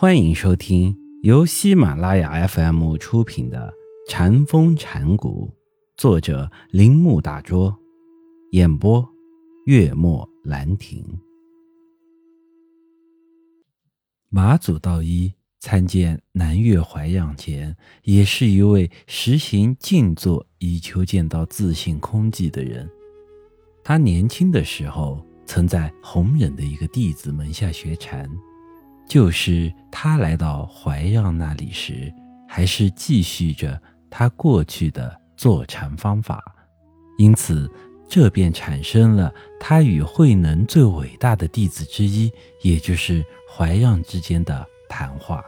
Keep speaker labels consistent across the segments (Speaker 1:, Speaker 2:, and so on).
Speaker 1: 欢迎收听由喜马拉雅 FM 出品的《禅风禅谷，作者铃木大拙，演播月末兰亭。马祖道一参见南岳怀让前，也是一位实行静坐以求见到自性空寂的人。他年轻的时候，曾在弘忍的一个弟子门下学禅。就是他来到怀让那里时，还是继续着他过去的坐禅方法，因此这便产生了他与慧能最伟大的弟子之一，也就是怀让之间的谈话。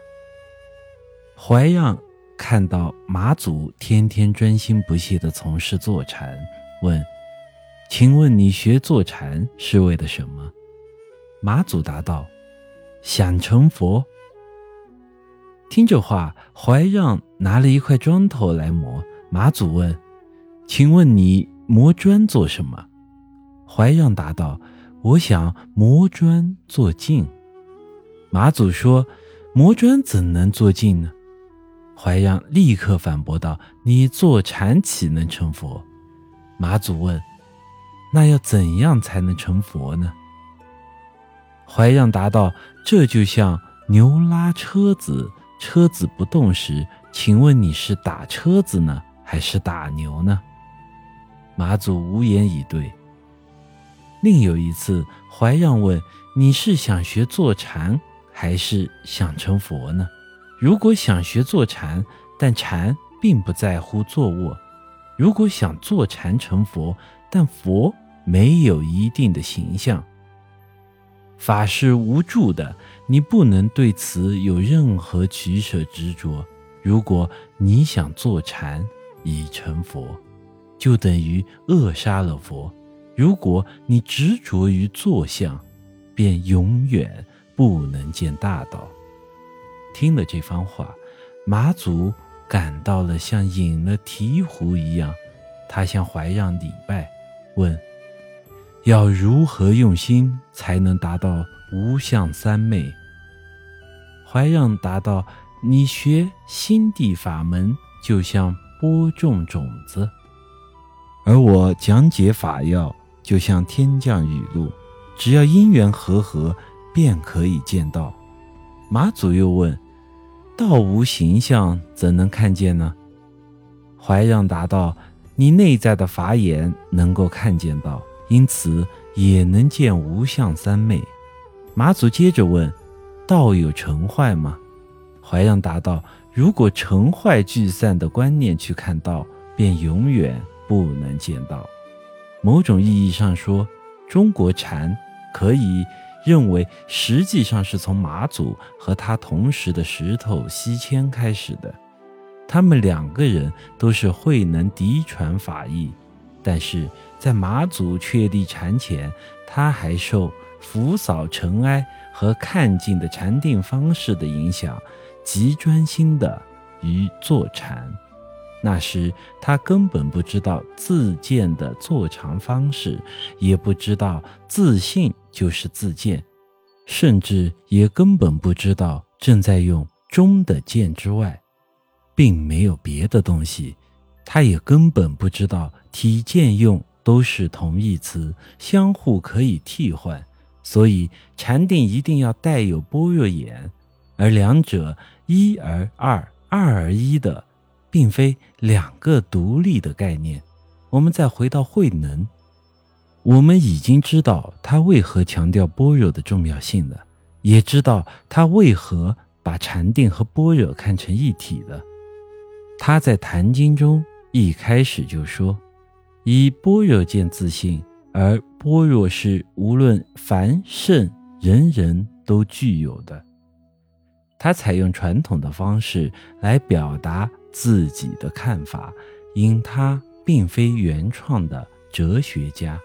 Speaker 1: 怀让看到马祖天天专心不懈地从事坐禅，问：“请问你学坐禅是为了什么？”马祖答道。想成佛。听这话，怀让拿了一块砖头来磨。马祖问：“请问你磨砖做什么？”怀让答道：“我想磨砖做镜。”马祖说：“磨砖怎能做镜呢？”怀让立刻反驳道：“你坐禅岂能成佛？”马祖问：“那要怎样才能成佛呢？”怀让答道：“这就像牛拉车子，车子不动时，请问你是打车子呢，还是打牛呢？”马祖无言以对。另有一次，怀让问：“你是想学坐禅，还是想成佛呢？如果想学坐禅，但禅并不在乎坐卧；如果想坐禅成佛，但佛没有一定的形象。”法是无助的，你不能对此有任何取舍执着。如果你想坐禅以成佛，就等于扼杀了佛；如果你执着于坐相，便永远不能见大道。听了这番话，马祖感到了像饮了醍醐一样，他向怀让礼拜，问。要如何用心才能达到无相三昧？怀让答道：“你学心地法门，就像播种种子；而我讲解法要，就像天降雨露。只要因缘和合，便可以见到。”马祖又问：“道无形象，怎能看见呢？”怀让答道：“你内在的法眼能够看见到。”因此也能见无相三昧。马祖接着问：“道有成坏吗？”怀让答道：“如果成坏聚散的观念去看道，便永远不能见到。某种意义上说，中国禅可以认为实际上是从马祖和他同时的石头西迁开始的。他们两个人都是慧能嫡传法义。”但是在马祖确立禅前，他还受拂扫尘埃和看尽的禅定方式的影响，极专心的于坐禅。那时他根本不知道自见的坐禅方式，也不知道自信就是自见，甚至也根本不知道正在用中的见之外，并没有别的东西。他也根本不知道体见用都是同义词，相互可以替换，所以禅定一定要带有般若眼，而两者一而二，二而一的，并非两个独立的概念。我们再回到慧能，我们已经知道他为何强调般若的重要性了，也知道他为何把禅定和般若看成一体了。他在《坛经》中。一开始就说，以般若见自性，而般若是无论凡圣人人都具有的。他采用传统的方式来表达自己的看法，因他并非原创的哲学家。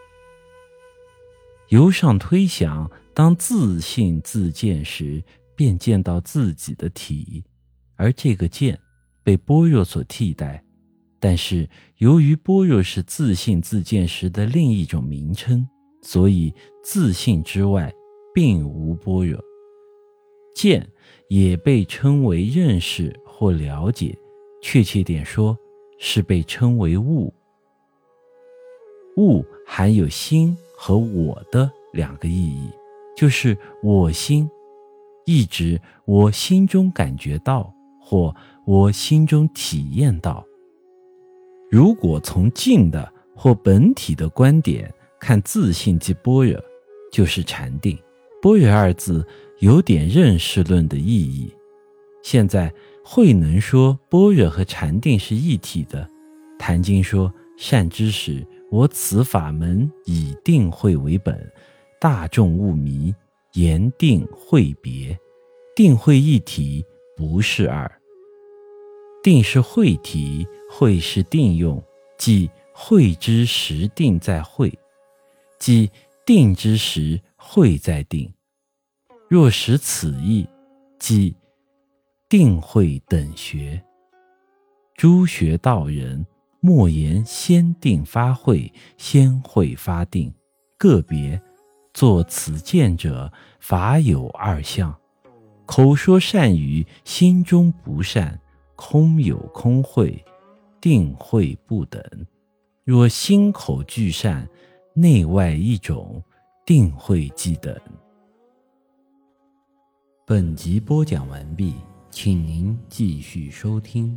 Speaker 1: 由上推想，当自信自见时，便见到自己的体，而这个见被般若所替代。但是，由于般若是自信自见时的另一种名称，所以自信之外并无般若。见也被称为认识或了解，确切点说，是被称为物。物含有心和我的两个意义，就是我心，意指我心中感觉到或我心中体验到。如果从静的或本体的观点看，自信即般若，就是禅定。般若二字有点认识论的意义。现在慧能说般若和禅定是一体的。坛经说：“善知识，我此法门以定慧为本，大众勿迷，言定慧别，定慧一体，不是二。定是慧体，会是定用，即会之时定在会，即定之时会在定。”若识此意，即定会等学。诸学道人莫言先定发会，先会发定，个别作此见者，法有二相：口说善语，心中不善，空有空会，定会不等。若心口俱善，内外一种，定会即等。本集播讲完毕，请您继续收听。